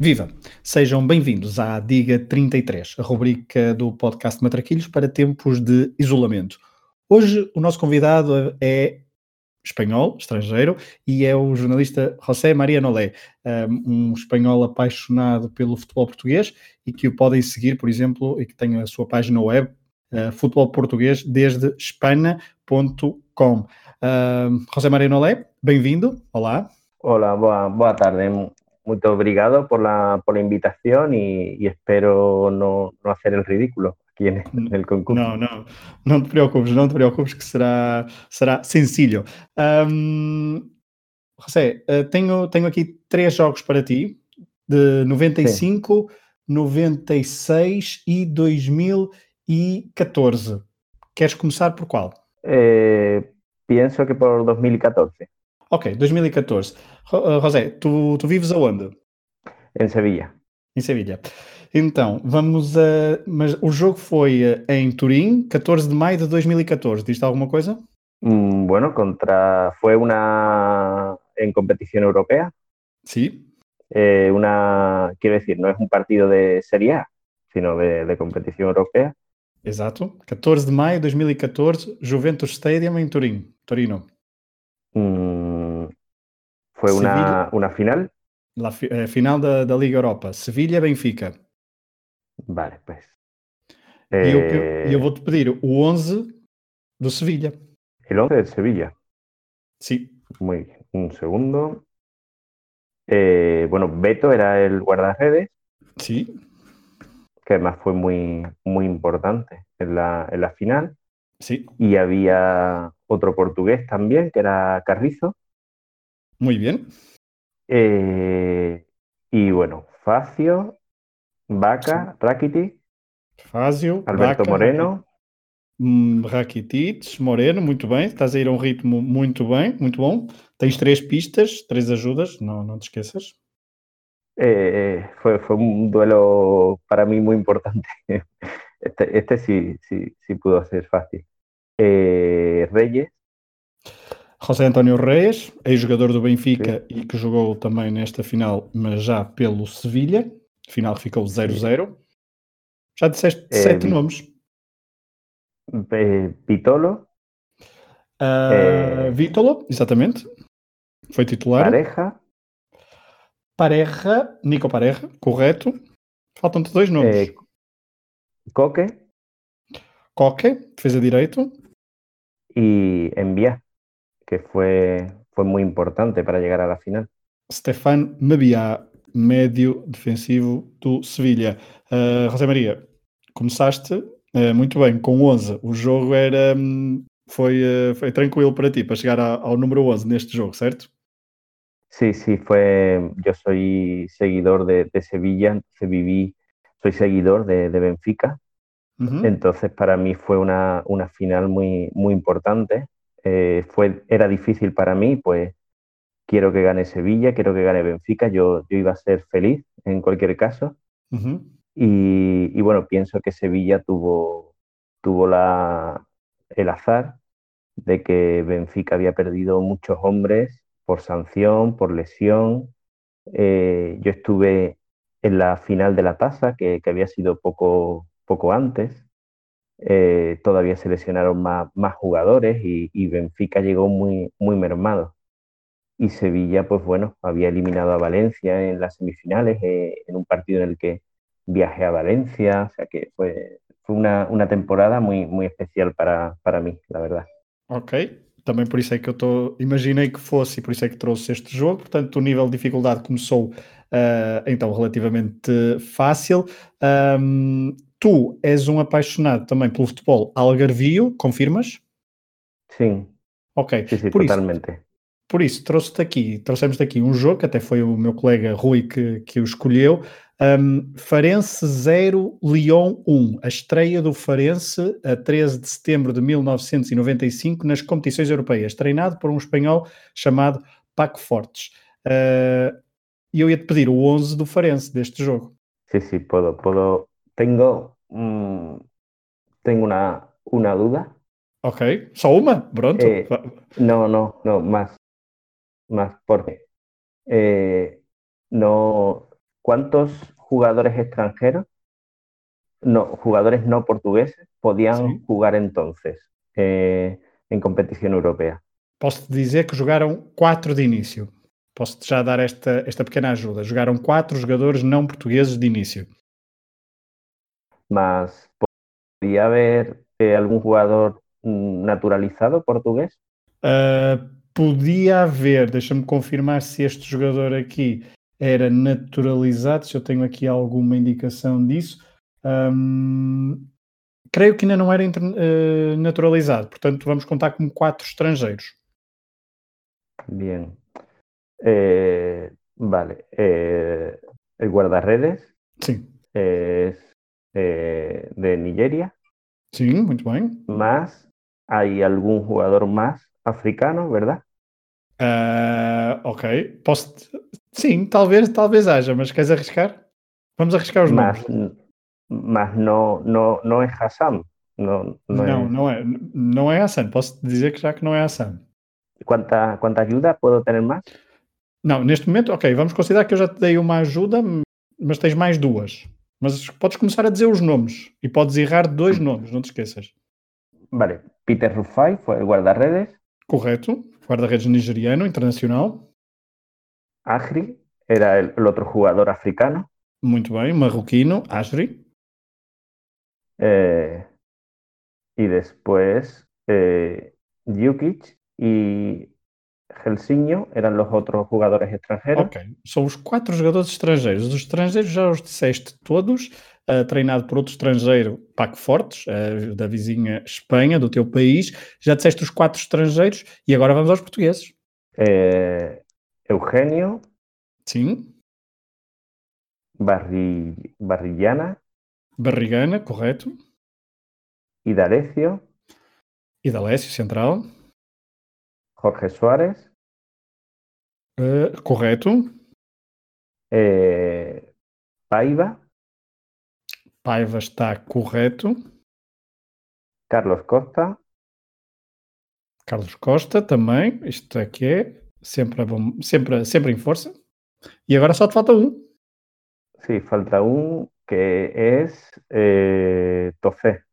Viva! Sejam bem-vindos à Diga 33, a rubrica do podcast Matraquilhos para tempos de isolamento. Hoje o nosso convidado é espanhol, estrangeiro, e é o jornalista José Maria Nolé, um espanhol apaixonado pelo futebol português e que o podem seguir, por exemplo, e que tem a sua página web, uh, Futebol Português desde espana.com. Uh, José Maria Nolé, bem-vindo, olá. Olá, boa, boa tarde. Muito obrigado por la, por la invitación y, y espero no, no, hacer el ridículo aquí en, en, el concurso. Não, não, não te preocupes, não te preocupes que será, será sencillo. Um, José, uh, tenho, tenho aqui três jogos para ti, de 95, Sim. 96 e 2014. Queres começar por qual? Eh, pienso que por 2014. Ok, 2014. Uh, José, tu, tu vives aonde? Em Sevilha. Em Sevilha. Então, vamos a. Mas o jogo foi uh, em Turim, 14 de maio de 2014. Diz-te alguma coisa? Mm, bueno, contra. Fue una. en competición europea. Sí. Eh, una. Quiero decir, no es un partido de Serie A, sino de, de competición europea. Exato. 14 de maio de 2014, Juventus Stadium em Turim, Torino. Mm, fue una, una, final. La eh, final da, da, Liga Europa. Sevilha-Benfica. Vale, pues. E eu, eu, eu vou-te pedir o 11 do Sevilha. El 11 de Sevilla. Sí. Muy bien. Un segundo. Eh, bueno, Beto era el guardaredes. Sí. Que además fue muy, muy importante en la, en la final. Sí. Y había otro portugués también, que era Carrizo. Muy bien. Eh, y bueno, Facio, Vaca, Rakiti. Facio, Alberto Vaca, Moreno. Hum, Rakitic, Moreno, muito bem, estás a ir a um ritmo muito bem, muito bom. Tens três pistas, três ajudas, não, não te esqueças. Eh, fue, fue un duelo para mí muy importante. Este, este sí, sí, sí pudo ser fácil. Eh, Reyes. José António Reis, ex-jogador do Benfica Sim. e que jogou também nesta final, mas já pelo Sevilha. Final ficou 0-0. Já disseste Eh, sete Vi- nomes. eh, Pitolo, Ah, Eh, Vítolo, exatamente. Foi titular. Pareja, Pareja, Nico Pareja, correto. Faltam-te dois nomes. eh, Coque Coque, defesa direito. y Envía, que fue, fue muy importante para llegar a la final. Stefan Mabiá, médio defensivo do Sevilha. Uh, José Maria, começaste uh, muito bem, com 11. O jogo era, foi, uh, foi tranquilo para ti, para chegar a- ao número 11 neste jogo, certo? Sí, sí, fue. Yo soy seguidor de, de Sevilla, entonces viví, soy seguidor de, de Benfica, entonces para mí fue una, una final muy, muy importante. Eh, fue, era difícil para mí, pues quiero que gane Sevilla, quiero que gane Benfica, yo, yo iba a ser feliz en cualquier caso. Y, y bueno, pienso que Sevilla tuvo, tuvo la, el azar de que Benfica había perdido muchos hombres por sanción, por lesión. Eh, yo estuve en la final de la tasa, que, que había sido poco, poco antes. Eh, todavía se lesionaron más, jugadores y, Benfica llegó muy, mermado. Y Sevilla, pues bueno, había eliminado a Valencia en las semifinales, eh, en un partido en el que viajé a Valencia, o sea que fue, una, temporada muy, especial para, para mí, la verdad. Ok. Também por isso é que eu tô, imaginei que fosse e por isso é que trouxe este jogo. Portanto, o nível de dificuldade começou ah, então relativamente fácil. Ahm, tu és um apaixonado também pelo futebol algarvio, confirmas? Sí, Ok. sí, sí, Por isso, totalmente. Por isso, trouxe-te aqui, trouxemos daqui um jogo, que até foi o meu colega Rui que, que o escolheu. Um, Farense 0, Lyon 1. A estreia do Farense a 13 de setembro de 1995 nas competições europeias, treinado por um espanhol chamado Paco Fortes. Uh, E eu ia-te pedir o 11 do Farense deste jogo. Sí, sí, puedo, puedo. Tengo, mm, tengo una, una duda. Ok, só uma? Pronto. Eh, No, no, no, más, más porque eh, no, ¿cuántos jugadores extranjeros, no, jugadores no portugueses, podían Sim. jugar entonces eh, em competição europeia? Posso dizer que jogaram quatro de início. Posso já dar esta, esta pequena ajuda. Jogaram quatro jogadores não portugueses de início. Mas podía haber eh, algún jugador mm, naturalizado portugués? Uh, podia haver, deixa-me confirmar se este jogador aqui era naturalizado, se eu tenho aqui alguma indicação disso. Um, creio que ainda não era uh, naturalizado, portanto vamos contar como quatro estrangeiros. Bien. Eh, vale. Eh, el guardarredes Sim, es eh, de Nigeria, sim, muito bem. más hay algún jugador más africano, ¿verdad? Uh, ok, posso. Sim, talvez, talvez haja, mas queres arriscar? Vamos arriscar os Más, nomes. más no, no, no es Hassan. No, no Não, es- não é. Não é Hassan. Posso dizer que já que não é Hassan. ¿Cuánta, ¿Cuánta ayuda puedo tener más? Não, neste momento, ok, vamos considerar que eu já te dei uma ajuda, mas tens mais duas. Mas podes começar a dizer os nomes e podes errar dois nomes, não te esqueças. Vale. Peter Rufai fue el guardarredes. Correto, guarda-redes nigeriano, internacional. Agri era el, el otro jugador africano. Muito bem, marroquino, Asri. Eh, y después eh, Jukic y Helsinho eran los otros jugadores extranjeros. Ok, são os quatro jogadores estrangeiros. Os estrangeiros já os disseste todos, ah, treinado por outro estrangeiro, Paco Fortes, ah, da vizinha Espanha, do teu país. Já disseste os quatro estrangeiros e agora vamos aos portugueses. Eh, Eugenio, Sim, Barri- Barrillana Barrigana, correto. E D'Alessio, central. Jorge Suárez, Ah, correto. eh, Paiva, Paiva está correto. Carlos Costa, Carlos Costa também. Isto aqui é sempre, a bom, sempre, sempre em força. E agora só te falta um. sí, falta un que es eh, Tocé.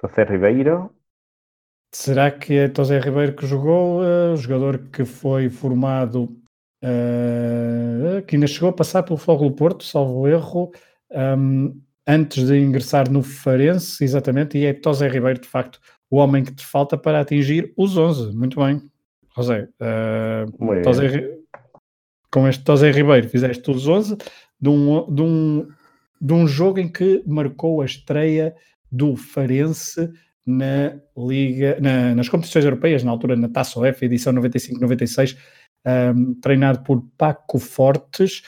Tocé Ribeiro, Será que é José Ribeiro que jogou? eh, o jogador que foi formado, eh, que ainda chegou a passar pelo Fogo do Porto, salvo erro, ahm, antes de ingressar no Farense, exatamente, e é José Ribeiro, de facto, o homem que te falta para atingir os 11. Muito bem, José. eh, muy bien. José Ri- com este José Ribeiro fizeste os 11 de um, de, um, de um jogo em que marcou a estreia do Farense na Liga, na- nas competições europeias, na altura na Taça UEFA, edição 95-96, um, treinado por Paco Fortes,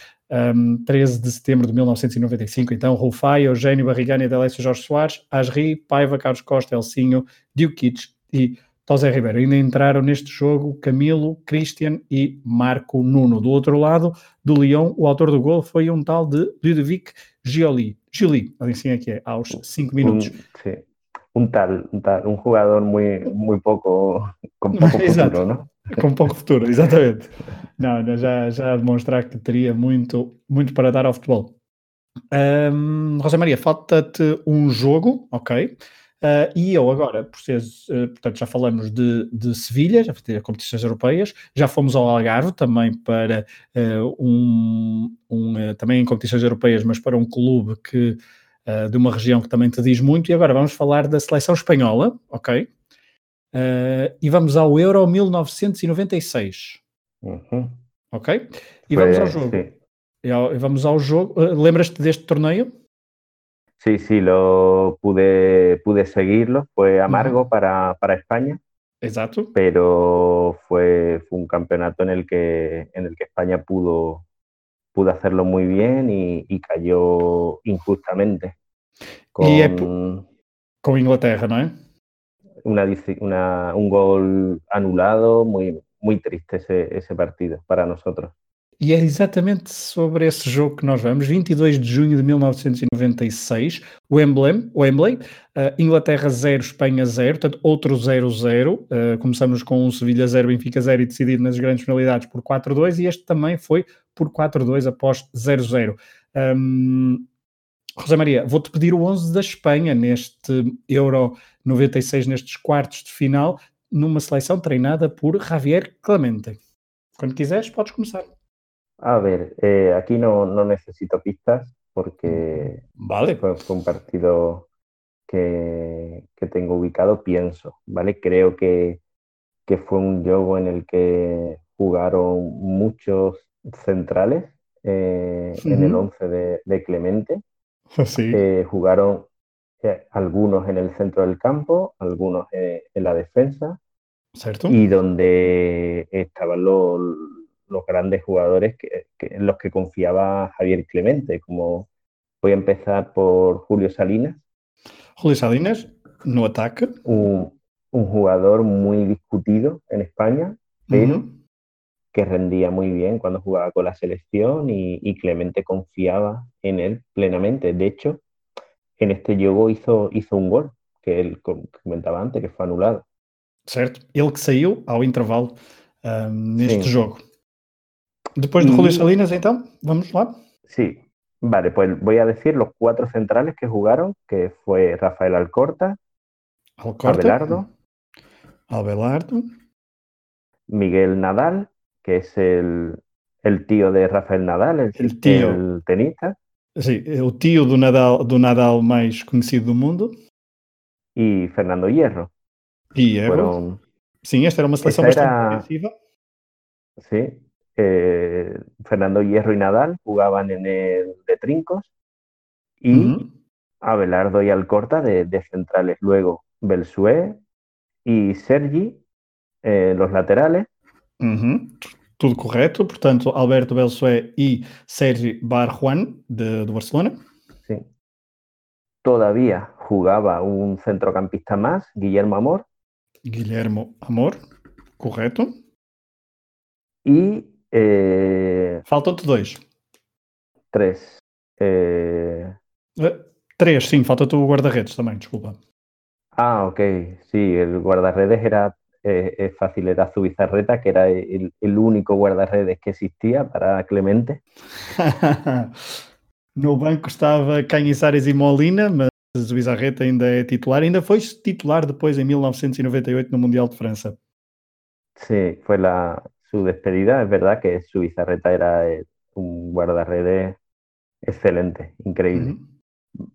um, 13 de setembro de 1995. Então, Rufai, Eugênio Barrigani, Adelésio Jorge Soares, Asri, Paiva, Carlos Costa, Elcinho, Diukic e José Ribeiro. Ainda entraram neste jogo Camilo, Christian e Marco Nuno. Do outro lado, do Lyon, o autor do gol foi um tal de Ludovic Gioli. Gioli, assim é que é, aos 5 minutos. Un, sí, un tal, un tal, un jugador muy, muy poco, con poco Exato. futuro, ¿no? Com pouco futuro, exatamente. Não, não, já, já demonstrar que teria muito, muito para dar ao futebol. Ahm, José Maria, falta-te um jogo, ok? Ah, e eu agora, por seres, eh, portanto, já falamos de, de Sevilha, já fiz competições europeias, já fomos ao Algarve também para eh, um, um, também em competições europeias, mas para um clube que eh, de uma região que também te diz muito, e agora vamos falar da seleção espanhola, ok? Ah, e vamos ao Euro 1996, Ujú. ok? E vamos ao jogo. sí. E ao- e vamos ao jogo. Ah, Lembras-te deste torneio? Sí, sí, lo pude, pude seguirlo. Fue amargo para, para España, Exato. pero fue, fue un campeonato en el que, en el que España pudo, pudo hacerlo muy bien y, y cayó injustamente. Con Y es Com a Inglaterra, não é? una, una- un gol anulado, muy, muy triste ese, ese partido para nosotros. E é exatamente sobre esse jogo que nós vamos. 22 de junho de 1996, o Wembley, Wembley uh, Inglaterra 0, Espanha 0, portanto outro 0-0. Uh, começamos com um Sevilha 0, Benfica 0 e decidido nas grandes penalidades por 4-2 e este também foi por 4-2 após 0-0. Um, José Maria, vou-te pedir o 11 da Espanha neste Euro 96, nestes quartos de final, numa seleção treinada por Javier Clemente. Quando quiseres, podes começar. A ver, eh, aquí no, no, necesito pistas porque vale. fue, fue un partido que, que, tengo ubicado, pienso, ¿vale? Creo que, que, fue un juego en el que jugaron muchos centrales eh, uh -huh. en el 11 de, de Clemente. Sí. Eh, jugaron eh, algunos en el centro del campo, algunos en la defensa. ¿Cierto? Y donde estaban los los grandes jugadores que, que, en los que confiaba Javier Clemente, como voy a empezar por Julio Salinas. Julio Salinas, no ataque. Un, un jugador muy discutido en España, pero uh -huh. Que rendía muy bien cuando jugaba con la selección y, y, Clemente confiaba en él plenamente. De hecho, en este juego hizo, hizo un gol, que él comentaba antes, que fue anulado. Certo, ele que saiu ao intervalo um, neste Sim. jogo. Después de Julio Salinas, entonces, vamos lá. Sí, vale, pues voy a decir los cuatro centrales que jugaron, que fue Rafael Alcorta, Alcorta Abelardo, Abelardo, Miguel Nadal, que es el, el tío de Rafael Nadal, el, el tío. el tenista. Sí, o tío do Nadal, do Nadal mais conhecido do mundo. Y Fernando Hierro. E Hierro. Fueron... Sim, esta era uma seleção Esta bastante era... eh, Fernando Hierro y Nadal jugaban en el de trincos y uh -huh. Abelardo y Alcorta de, de, centrales. Luego Belsué y Sergi, eh, los laterales. Uh -huh. Tudo correto. Portanto, Alberto Belsué y Sergi Barjuan de, de Barcelona. Sí. Todavía jugaba un centrocampista más, Guillermo Amor. Guillermo Amor, correto. Y eh, Faltam-te dois. Três. Eh... Três, sim, falta-te o guarda-redes também, desculpa. Ah, ok. Sí, el guardarredes era eh, era Zubizarreta, que era el, el único guardarredes que existía para Clemente. no banco estava Cañizares e Molina, mas Zubizarreta ainda é titular. Ainda foi titular depois em 1998 no Mundial de França. Sí, fue la, su despedida, es verdad que su bizarreta era un guardarredes excelente, increíble. Uh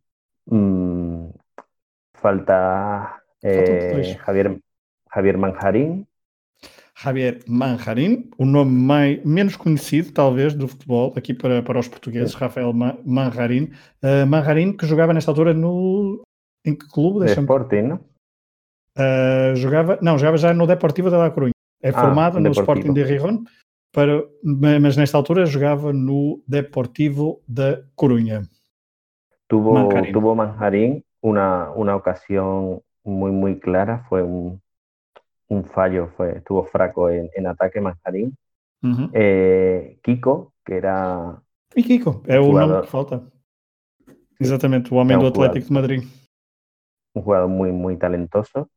-huh. mm, falta eh, Javier, Javier Manjarín. Javier Manjarín, o nome mais, menos conhecido, talvez, do futebol, aqui para, para os portugueses, Sim. Rafael Manjarín. Uh, Manjarín, que jogava nesta altura no. Em que clube? De Sporting, não? Uh, jogava, não, jogava já no Deportivo de La Coruña. É formado ah, no Sporting de Gijón, para, mas nesta altura jogava no Deportivo da Coruña. Tuvo Manjarín, tuvo Manjarín una, una ocasión muy, muy clara, fue un, un fallo, fue, estuvo fraco en, en ataque Manjarín. Uh -huh. eh, Kiko, que era. E Kiko, é o jugador, nome que falta. Exatamente, o homem é um do Atlético jugador, de Madrid. Un jugador muy, muy talentoso.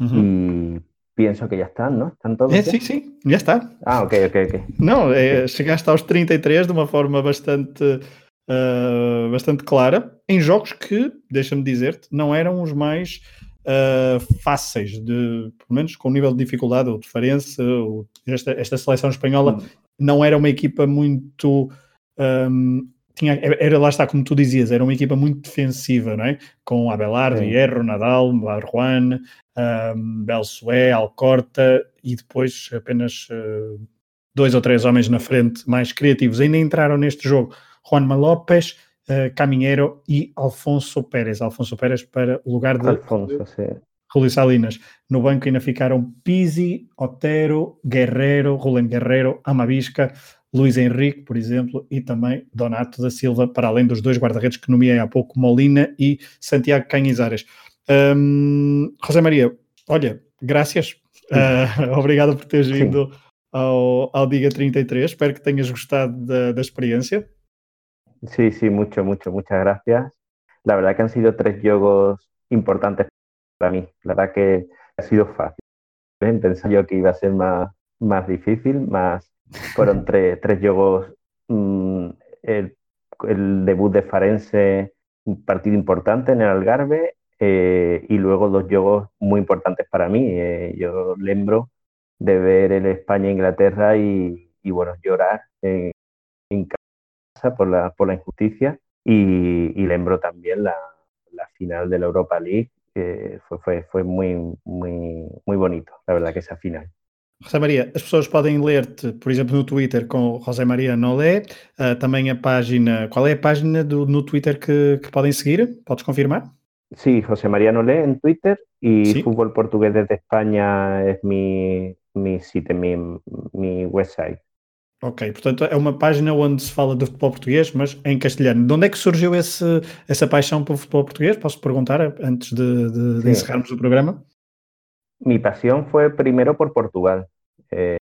Uh -huh. Y pienso que ya están, ¿no? ¿Están todos? É, ya? sim, sim, já está. Ah, ok, ok, ok. Não, é, chegaste aos 33 de uma forma bastante, uh, bastante clara, em jogos que, deixa-me dizer-te, não eram os mais uh, fáceis, de, pelo menos com o nível de dificuldade, ou de Farense, ou esta, esta seleção espanhola Hum. não era uma equipa muito. um, tinha, era lá está, como tu dizias, era uma equipa muito defensiva, não é? Com Abelardo. Hierro, Nadal, Barjuan, um, Belsué, Alcorta e depois apenas uh, dois ou três homens na frente mais criativos. Ainda entraram neste jogo Juanma López, uh, Caminheiro e Alfonso Pérez. Alfonso Pérez para o lugar de Alfonso. Julio Salinas. No banco ainda ficaram Pizzi, Otero, Guerreiro, Roland Guerreiro, Amavisca, Luís Henrique, por exemplo, e também Donato da Silva, para além dos dois guarda-redes que nomeei há pouco, Molina e Santiago Canhizares. Um, José Maria, olha, graças. Uh, obrigado por teres vindo ao, ao Diga 33. Espero que tenhas gostado da, da experiencia. Sí, sí, mucho, mucho, muchas gracias. La verdad que han sido tres juegos importantes para mí. La verdad que ha sido fácil. Pensaba yo que iba a ser más, más difícil, más fueron tres, tres juegos. Mmm, el, el, debut de Farense, un partido importante en el Algarve, eh, y luego dos juegos muy importantes para mí. Eh, yo lembro de ver el España-Inglaterra y, y, bueno, llorar en, en por la, por la injusticia y, y lembro también la, la, final de la Europa League. Eh, fue, fue, fue muy, muy, muy bonito, la verdad que esa final. José Maria, as pessoas podem ler-te, por exemplo, no Twitter com José Maria Nolé, uh, também a página, qual é a página do, no Twitter que, que podem seguir? Podes confirmar? Sí, José María Nolé en Twitter y ¿Sí? Fútbol Portugués desde España es mi, mi sitio, mi, mi website. Ok, portanto é uma página onde se fala do futebol português, mas em castelhano. De onde é que surgiu esse, essa paixão pelo futebol português? Posso perguntar antes de, de, de encerrarmos o programa? Mi pasión fue primero por Portugal. Eh,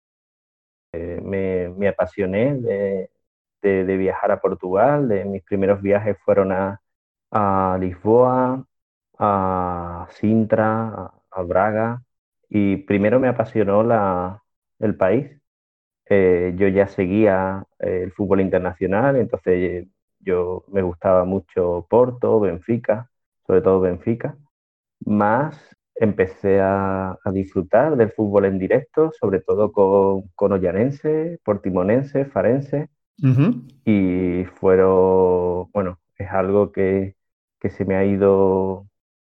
eh, me, me, apasioné de, de, de, viajar a Portugal. De, mis primeros viajes fueron a, a Lisboa, a Sintra, a, a, Braga. Y primero me apasionó la, el país. Eh, yo ya seguía el fútbol internacional, entonces yo me gustaba mucho Porto, Benfica, sobre todo Benfica. Más empecé a, a, disfrutar del fútbol en directo, sobre todo con, con Ollanense, Portimonense, Farense, uh -huh. y fueron, bueno, es algo que, que, se me ha ido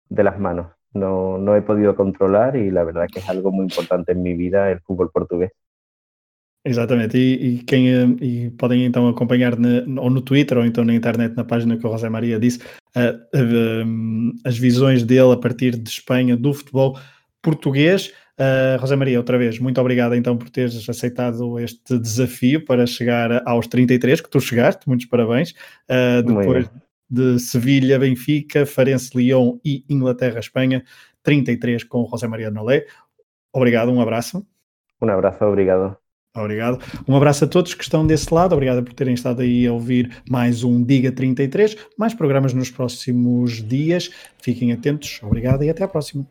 de las manos. No, no he podido controlar y la verdad que es algo muy importante en mi vida el fútbol portugués. Exatamente, e, e, quem, e podem então acompanhar na, ou no Twitter ou então na internet, na página que o José Maria disse, uh, uh, as visões dele a partir de Espanha, do futebol português. Uh, José Maria, outra vez, muito obrigado então por teres aceitado este desafio para chegar aos 33, que tu chegaste, muitos parabéns. depois de Sevilha, Benfica, Farense, Lyon e Inglaterra-Espanha, 33 com José Maria Nolé. Obrigado, um abraço. Um abraço, obrigado. Obrigado. Um abraço a todos que estão desse lado. Obrigado por terem estado aí a ouvir mais um Diga 33. Mais programas nos próximos dias. Fiquem atentos. Obrigado e até à próxima.